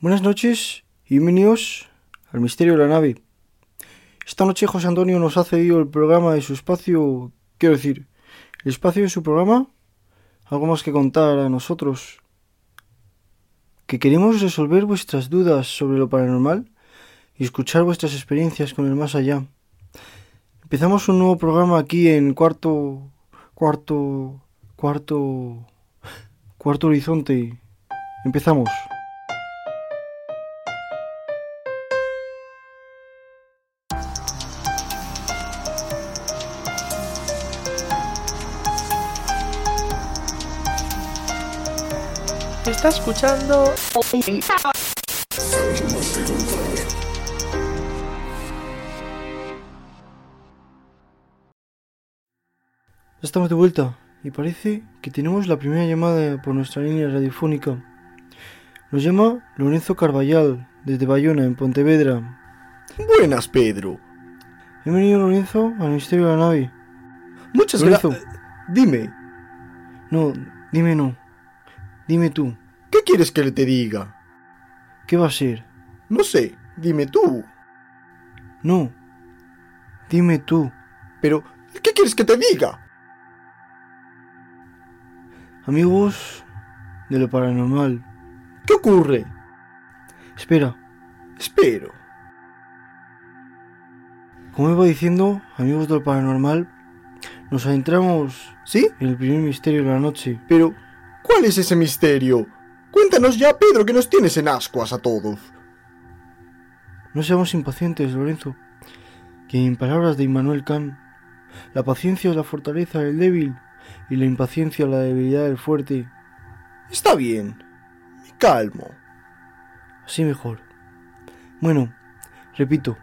Buenas noches y bienvenidos al Misterio de la Nave. Esta noche José Antonio nos ha cedido el programa de su espacio, quiero decir, el espacio de su programa, algo más que contar a nosotros. Que queremos resolver vuestras dudas sobre lo paranormal y escuchar vuestras experiencias con el más allá. Empezamos un nuevo programa aquí en cuarto, cuarto, cuarto, cuarto horizonte. Empezamos. Está escuchando. Ya estamos de vuelta y parece que tenemos la primera llamada por nuestra línea radiofónica. Nos llama Lorenzo Carballal desde Bayona, en Pontevedra. Buenas, Pedro. Bienvenido Lorenzo al Misterio de la Nave. Muchas gracias. Dime, No, dime no. Dime tú. ¿qué quieres que te diga? ¿Qué va a ser? No sé, dime tú. No. Dime tú. Pero, ¿qué quieres que te diga? Amigos de lo paranormal. ¿Qué ocurre? Espera, Espero. como iba diciendo, amigos de lo paranormal, nos adentramos ¿Sí? en el primer misterio de la noche. Pero, ¿cuál es ese misterio? Cuéntanos ya, Pedro, que nos tienes en ascuas a todos. No seamos impacientes, Lorenzo, que en palabras de Immanuel Kant, la paciencia es la fortaleza del débil y la impaciencia la debilidad del fuerte. Está bien. Me calmo. Así mejor. Bueno, repito,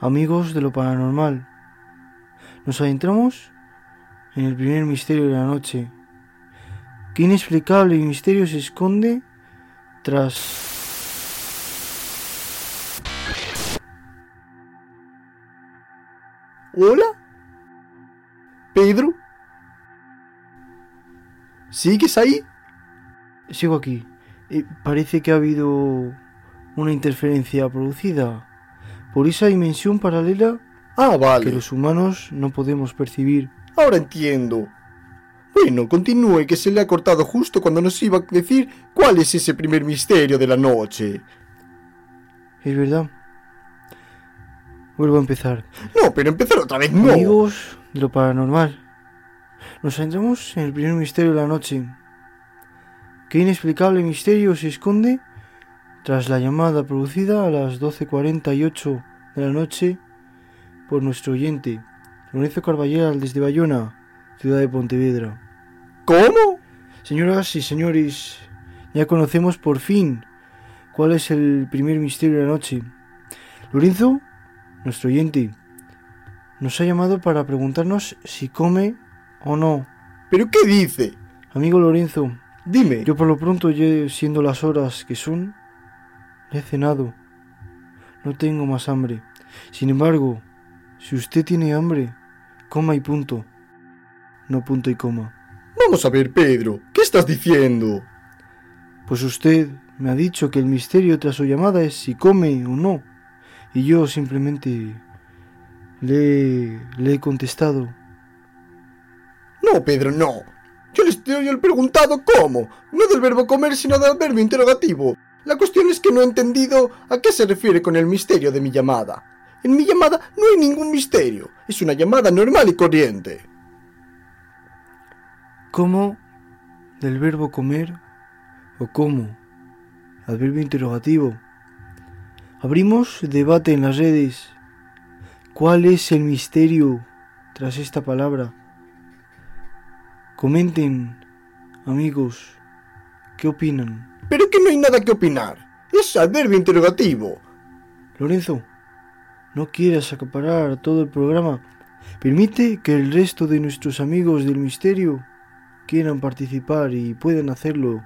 amigos de lo paranormal, nos adentramos en el primer misterio de la noche. ¿Qué inexplicable misterio se esconde tras... ¿Hola? ¿Pedro? ¿Sigues ahí? Sigo aquí. Eh, parece que ha habido una interferencia producida por esa dimensión paralela Ah, que vale. los humanos no podemos percibir. Ahora entiendo. Bueno, continúe, que se le ha cortado justo cuando nos iba a decir cuál es ese primer misterio de la noche. Es verdad. Vuelvo a empezar. No, pero empezar otra vez no. Amigos de lo paranormal. Nos adentramos en el primer misterio de la noche. ¿Qué inexplicable misterio se esconde tras la llamada producida a las 12.48 de la noche por nuestro oyente, Lorenzo Carballal desde Bayona, ciudad de Pontevedra? ¿Cómo? Señoras y señores, ya conocemos por fin cuál es el primer misterio de la noche. Lorenzo, nuestro oyente, nos ha llamado para preguntarnos si come o no. ¿Pero qué dice? Amigo Lorenzo, Dime. yo por lo pronto, ya siendo las horas que son, he cenado. No tengo más hambre. Sin embargo, si usted tiene hambre, coma y punto. No punto y coma. Vamos a ver, Pedro. ¿Qué estás diciendo? Pues usted me ha dicho que el misterio tras su llamada es si come o no. Y yo simplemente le, le he contestado. No, Pedro, no. Yo le estoy preguntado cómo. No del verbo comer, sino del verbo interrogativo. La cuestión es que no he entendido a qué se refiere con el misterio de mi llamada. En mi llamada no hay ningún misterio. Es una llamada normal y corriente. ¿Cómo? Del verbo comer o cómo. Adverbio interrogativo. Abrimos debate en las redes. ¿Cuál es el misterio tras esta palabra? Comenten, amigos, ¿qué opinan? Pero que no hay nada que opinar. Es adverbio interrogativo. Lorenzo, no quieras acaparar todo el programa. Permite que el resto de nuestros amigos del misterio quieran participar y puedan hacerlo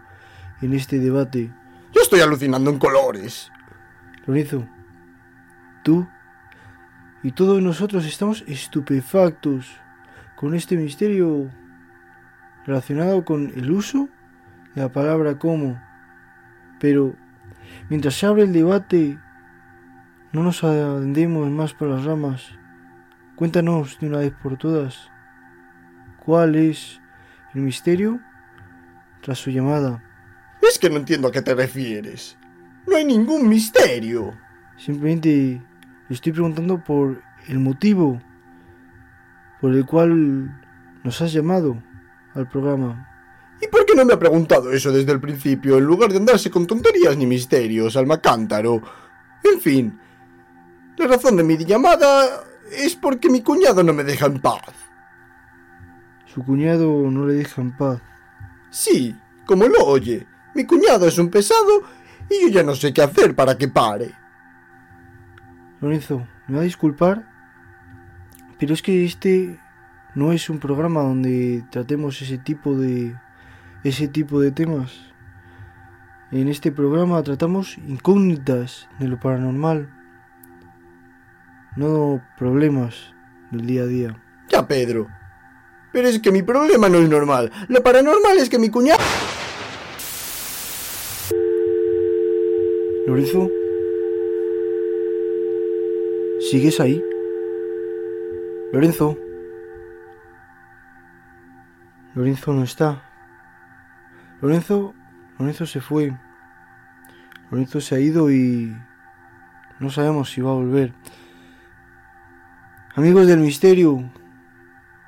en este debate. Yo estoy alucinando en colores. Lorenzo, tú y todos nosotros estamos estupefactos con este misterio relacionado con el uso de la palabra como. Pero, Mientras se abre el debate, no nos adendemos más por las ramas. Cuéntanos de una vez por todas cuál es el misterio tras su llamada. Es que no entiendo a qué te refieres. No hay ningún misterio. Simplemente le estoy preguntando por el motivo por el cual nos has llamado al programa. ¿Y por qué no me ha preguntado eso desde el principio, en lugar de andarse con tonterías ni misterios, alma cántaro? En fin, la razón de mi llamada es porque mi cuñado no me deja en paz. Su cuñado no le deja en paz. Sí, como lo oye. Mi cuñado es un pesado y yo ya no sé qué hacer para que pare. Lorenzo, me va a disculpar, pero es que este no es un programa donde tratemos ese tipo de ese tipo de temas. En este programa tratamos incógnitas de lo paranormal, no problemas del día a día. Ya, Pedro. Pero es que mi problema no es normal. Lo paranormal es que mi cuñado... Lorenzo, ¿sigues ahí? Lorenzo. Lorenzo no está. Lorenzo, Lorenzo se fue. Lorenzo se ha ido y no sabemos si va a volver. Amigos del misterio,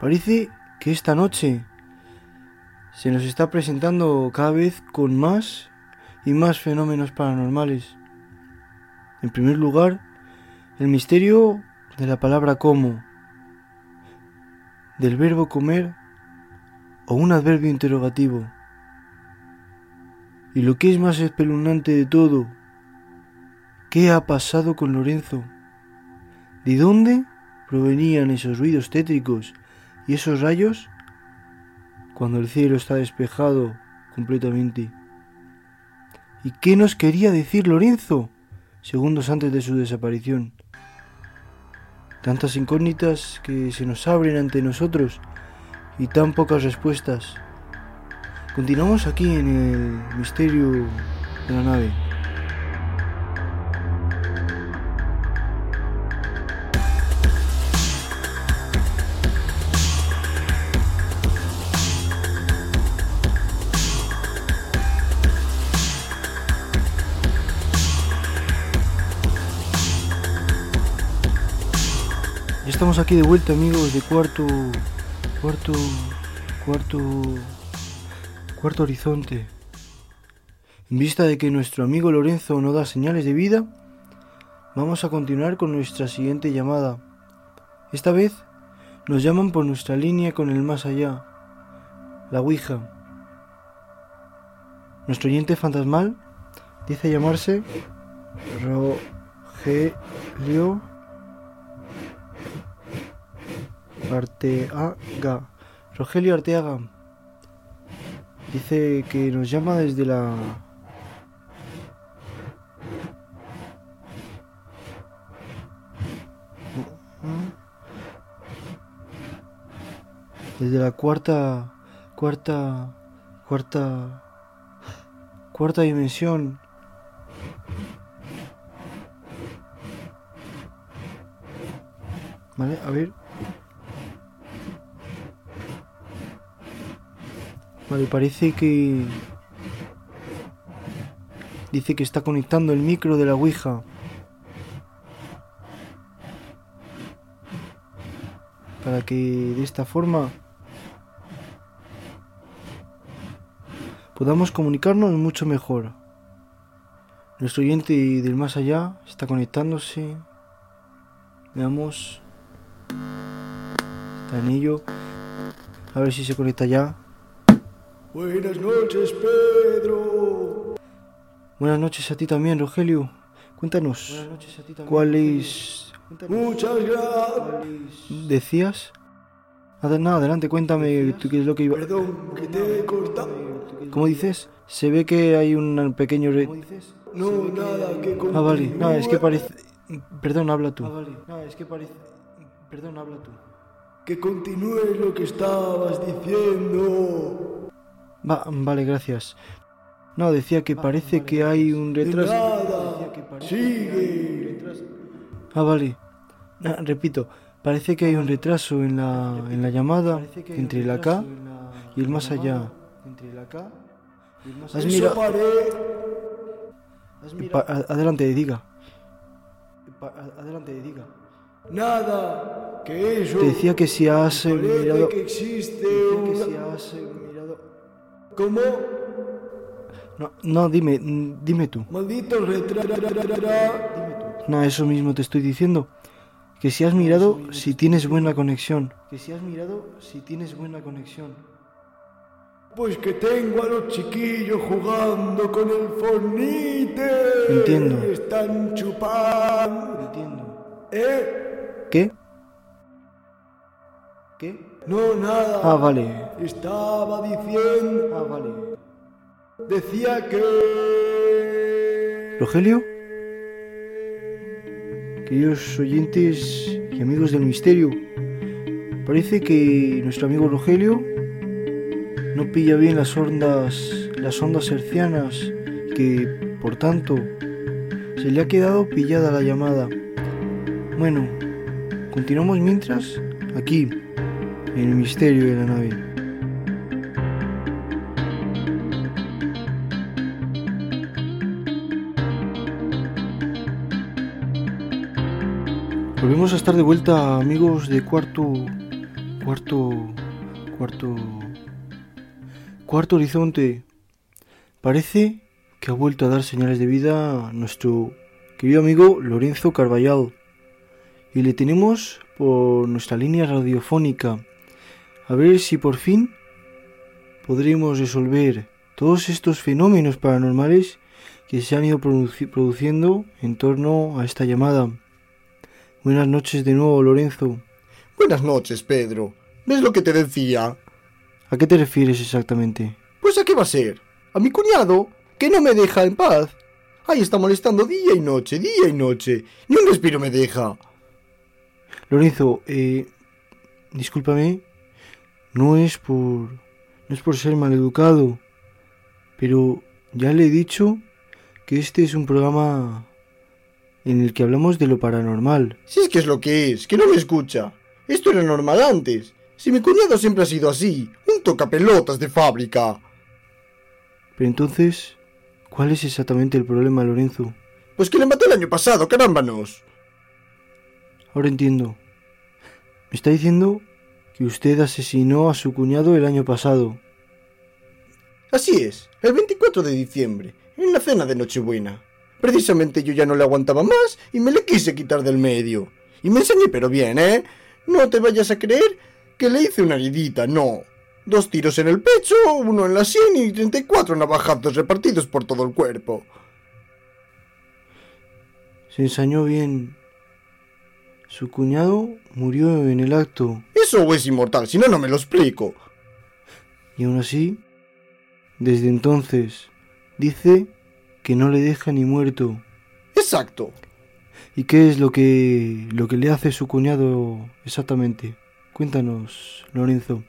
parece que esta noche se nos está presentando cada vez con más y más fenómenos paranormales. En primer lugar, el misterio de la palabra como, del verbo comer o un adverbio interrogativo. Y lo que es más espeluznante de todo, ¿qué ha pasado con Lorenzo? ¿De dónde provenían esos ruidos tétricos y esos rayos cuando el cielo está despejado completamente? ¿Y qué nos quería decir Lorenzo segundos antes de su desaparición? Tantas incógnitas que se nos abren ante nosotros y tan pocas respuestas. Continuamos aquí en el misterio de la nave. Aquí de vuelta amigos de cuarto cuarto cuarto cuarto horizonte. En vista de que nuestro amigo Lorenzo no da señales de vida, vamos a continuar con nuestra siguiente llamada. Esta vez nos llaman por nuestra línea con el más allá, la Ouija. Nuestro oyente fantasmal dice llamarse Rogelio Arteaga. Rogelio Arteaga. Dice que nos llama desde la... Desde la cuarta... Cuarta... Cuarta... Cuarta dimensión. Vale, a ver. Vale, parece que... Dice que está conectando el micro de la Ouija. Para que de esta forma podamos comunicarnos mucho mejor. Nuestro oyente del más allá está conectándose. Veamos. Está en. A ver si se conecta ya. Buenas noches, Pedro. Buenas noches a ti también, Rogelio. Cuéntanos, ¿cuál es...? Muchas gracias. ¿Decías? Nada, nada, adelante, cuéntame tú qué es lo que iba... Perdón, que te he cortado. ¿Cómo dices? Se ve que hay un pequeño... re- No, nada, que Ah, vale, no, es que parece... Perdón, habla tú. No, es que parece... Perdón, habla tú. Que continúes lo que estabas diciendo. Va, vale, gracias. No, decía que parece que hay un retraso. nada. Sigue. Ah, vale. Ah, repito, parece que hay un retraso en la, en la llamada entre la K y el más allá. Has Eso mirado... paré. Pa- a- adelante, diga. adelante, diga. Nada. Que eso. Te decía que si has mirado... que existe Decía que una- si has mirado... ¿Cómo? No, no, dime, dime tú. Maldito retraso. No, eso mismo te estoy diciendo. Que si has mirado si tienes buena conexión. Que si has mirado si tienes buena conexión. Pues que tengo a los chiquillos jugando con el fornite. Entiendo. Están chupando. Entiendo. ¿Eh? ¿Qué? ¿Qué? No, nada. Ah, vale. Estaba diciendo. Ah, vale. Decía que. ¿Rogelio? Queridos oyentes y amigos del misterio, parece que nuestro amigo Rogelio no pilla bien las ondas, las ondas hercianas, que por tanto se le ha quedado pillada la llamada. Bueno, continuamos mientras aquí, en el misterio de la nave. Volvemos a estar de vuelta, amigos de cuarto, cuarto, cuarto, cuarto horizonte. Parece que ha vuelto a dar señales de vida nuestro querido amigo Lorenzo Carballal. Y le tenemos por nuestra línea radiofónica. A ver si por fin podremos resolver todos estos fenómenos paranormales que se han ido produci- produciendo en torno a esta llamada. Buenas noches de nuevo, Lorenzo. Buenas noches, Pedro. ¿Ves lo que te decía? ¿A qué te refieres exactamente? Pues a qué va a ser. A mi cuñado, que no me deja en paz. Ahí está molestando día y noche, día y noche. Ni un respiro me deja. Lorenzo, eh, discúlpame, no es por, no es por ser maleducado, pero ya le he dicho que este es un programa en el que hablamos de lo paranormal. Si es que es lo que es, que no me escucha. Esto era normal antes. Si mi cuñado siempre ha sido así, un tocapelotas de fábrica. Pero entonces, ¿cuál es exactamente el problema, Lorenzo? Pues que le maté el año pasado, carámbanos. Ahora entiendo. Me está diciendo que usted asesinó a su cuñado el año pasado. Así es, el 24 de diciembre, en la cena de Nochebuena. Precisamente yo ya no le aguantaba más y me le quise quitar del medio. Y me enseñé pero bien, ¿eh? No te vayas a creer que le hice una heridita, no. Dos tiros en el pecho, uno en la sien y 34 navajazos repartidos por todo el cuerpo. Se ensañó bien. Su cuñado murió en el acto. Eso es inmortal, si no, no me lo explico. Y aún así, desde entonces, dice que no le deja ni muerto. Exacto. ¿Y qué es lo que lo que le hace su cuñado exactamente? Cuéntanos, Lorenzo.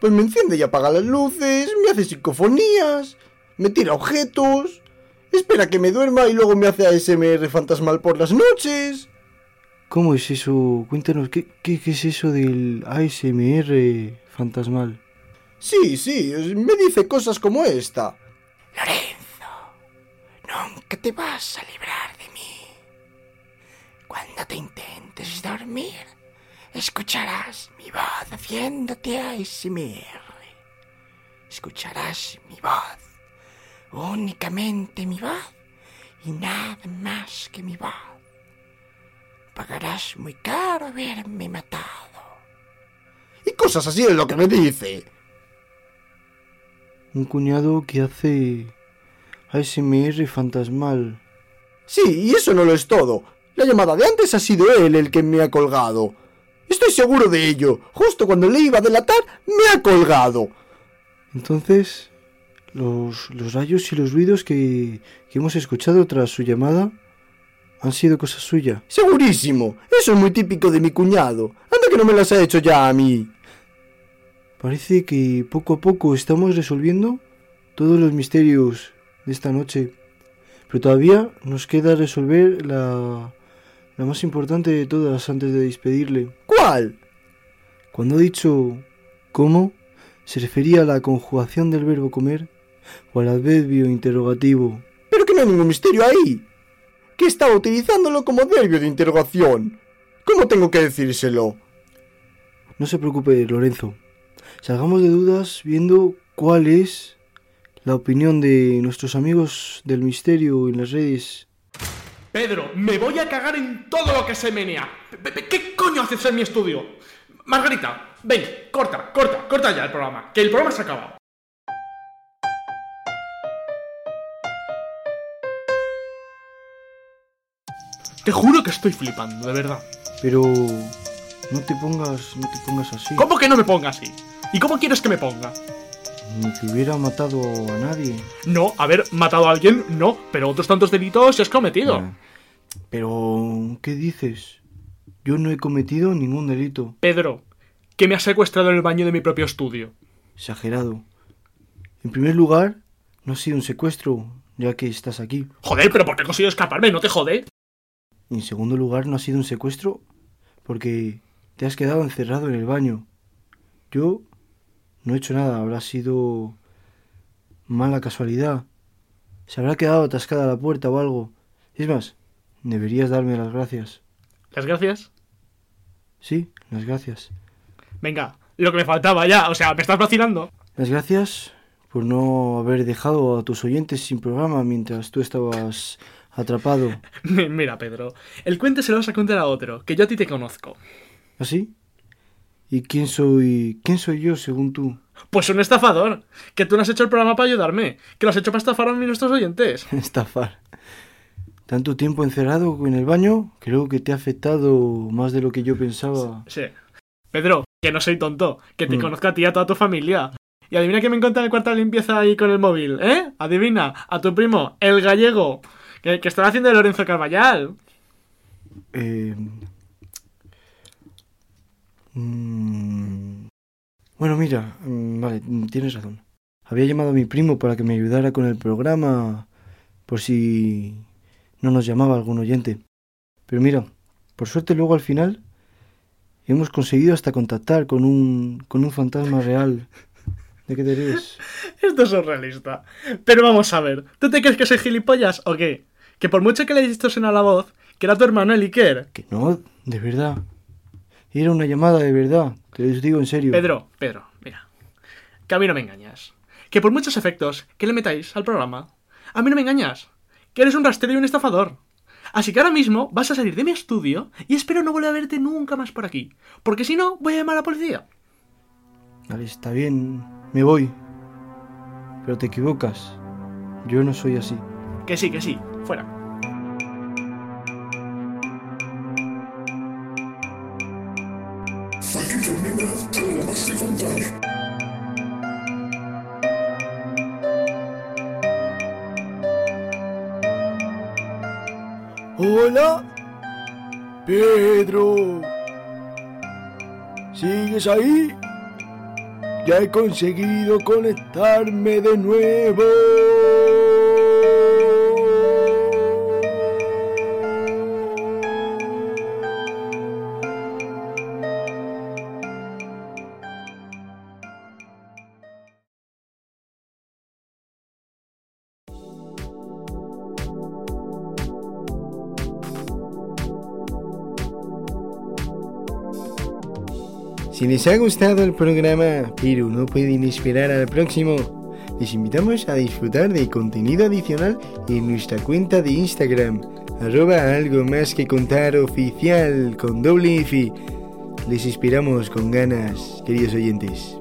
Pues me enciende y apaga las luces, me hace psicofonías, me tira objetos, espera que me duerma y luego me hace ASMR fantasmal por las noches. ¿Cómo es eso? Cuéntanos, ¿qué, qué, qué es eso del ASMR fantasmal? Sí, sí, me dice cosas como esta. Lorenzo, nunca te vas a librar de mí. Cuando te intentes dormir, escucharás mi voz haciéndote ASMR. Escucharás mi voz, únicamente mi voz y nada más que mi voz. Pagarás muy caro haberme matado. Y cosas así es lo que me dice. Un cuñado que hace ASMR fantasmal. Sí, y eso no lo es todo. La llamada de antes ha sido él el que me ha colgado. Estoy seguro de ello. Justo cuando le iba a delatar, me ha colgado. Entonces, los, los rayos y los ruidos que, que hemos escuchado tras su llamada han sido cosa suya. Segurísimo. Eso es muy típico de mi cuñado. Anda que no me las ha hecho ya a mí. Parece que poco a poco estamos resolviendo todos los misterios de esta noche. Pero todavía nos queda resolver la, la más importante de todas antes de despedirle. ¿Cuál? Cuando ha dicho cómo, se refería a la conjugación del verbo comer o al adverbio interrogativo. Pero que no hay ningún misterio ahí. Que estaba utilizándolo como adverbio de interrogación. ¿Cómo tengo que decírselo? No se preocupe, Lorenzo. Salgamos de dudas viendo cuál es la opinión de nuestros amigos del misterio en las redes. Pedro, me voy a cagar en todo lo que se menea. ¿Qué coño haces en mi estudio? Margarita, ven, corta, corta, corta ya el programa, que el programa se ha acabado. Te juro que estoy flipando, de verdad. Pero no te pongas, no te pongas así. ¿Cómo que no me ponga así? ¿Y cómo quieres que me ponga? Ni que hubiera matado a nadie. No, haber matado a alguien, no, pero otros tantos delitos se has cometido. Pero, ¿qué dices? Yo no he cometido ningún delito. Pedro, que me has secuestrado en el baño de mi propio estudio. Exagerado. En primer lugar, no ha sido un secuestro, ya que estás aquí. Joder, pero ¿por qué he conseguido escaparme? ¿No te jode? Y en segundo lugar, no ha sido un secuestro porque te has quedado encerrado en el baño. Yo no he hecho nada, habrá sido mala casualidad. Se habrá quedado atascada la puerta o algo. Es más, deberías darme las gracias. Las gracias. Sí, las gracias. Venga, lo que me faltaba ya, o sea, ¿me estás vacilando? Las gracias por no haber dejado a tus oyentes sin programa mientras tú estabas atrapado. Mira, Pedro, el cuento se lo vas a contar a otro, que yo a ti te conozco. ¿Así? ¿Y quién soy? ¿Quién soy yo según tú? Pues un estafador, que tú no has hecho el programa para ayudarme, que lo has hecho para estafar a nuestros oyentes. Estafar. Tanto tiempo encerrado en el baño, creo que te ha afectado más de lo que yo pensaba. Sí. Pedro, que no soy tonto, que te Mm. conozco a ti y a toda tu familia. Y adivina que me encuentra en el cuarto de limpieza ahí con el móvil, ¿eh? Adivina, a tu primo, el gallego, que, que estará haciendo Lorenzo Carvallal. Eh, mm, bueno, mira, mm, vale, tienes razón. Había llamado a mi primo para que me ayudara con el programa, por si no nos llamaba algún oyente. Pero mira, por suerte luego al final hemos conseguido hasta contactar con un, con un fantasma real. ¿De qué te ríes? Esto es surrealista. Pero vamos a ver, ¿tú te crees que soy gilipollas o qué? Que por mucho que le distorsiona la voz, que era tu hermano el Iker. Que no, de verdad. Era una llamada de verdad, te lo digo en serio. Pedro, Pedro, mira. Que a mí no me engañas. Que por muchos efectos que le metáis al programa, a mí no me engañas. Que eres un rastrero y un estafador. Así que ahora mismo vas a salir de mi estudio y espero no volver a verte nunca más por aquí. Porque si no, voy a llamar a la policía. Vale, está bien, me voy. Pero te equivocas. Yo no soy así. Que sí, que sí, fuera. Hola, Pedro. ¿Sigues ahí? Ya he conseguido conectarme de nuevo. Si les ha gustado el programa, pero no pueden esperar al próximo, les invitamos a disfrutar de contenido adicional en nuestra cuenta de Instagram, arroba algo más que contar oficial con doble F. Les esperamos con ganas, queridos oyentes.